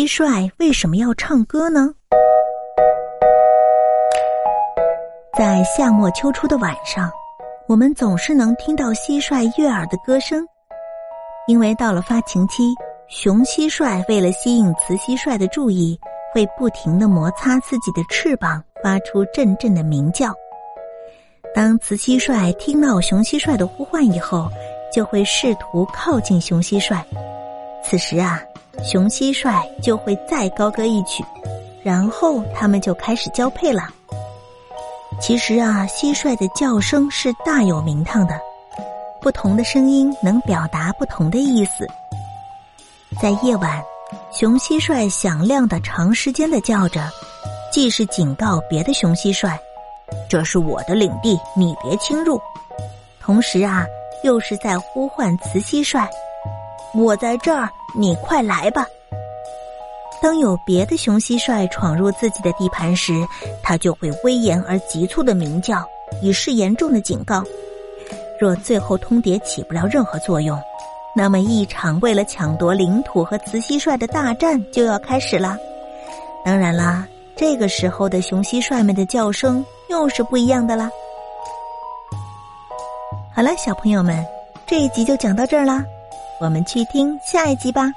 蟋蟀为什么要唱歌呢？在夏末秋初的晚上，我们总是能听到蟋蟀悦耳的歌声，因为到了发情期，雄蟋蟀为了吸引雌蟋蟀的注意，会不停的摩擦自己的翅膀，发出阵阵的鸣叫。当雌蟋蟀听到雄蟋蟀的呼唤以后，就会试图靠近雄蟋蟀。此时啊，雄蟋蟀就会再高歌一曲，然后它们就开始交配了。其实啊，蟋蟀的叫声是大有名堂的，不同的声音能表达不同的意思。在夜晚，雄蟋蟀响亮的、长时间的叫着，既是警告别的雄蟋蟀。这是我的领地，你别侵入。同时啊，又是在呼唤雌蟋蟀：“我在这儿，你快来吧。”当有别的雄蟋蟀闯入自己的地盘时，它就会威严而急促的鸣叫，以示严重的警告。若最后通牒起不了任何作用，那么一场为了抢夺领土和雌蟋蟀的大战就要开始了。当然啦。这个时候的雄蟋蟀们的叫声又是不一样的啦。好了，小朋友们，这一集就讲到这儿啦，我们去听下一集吧。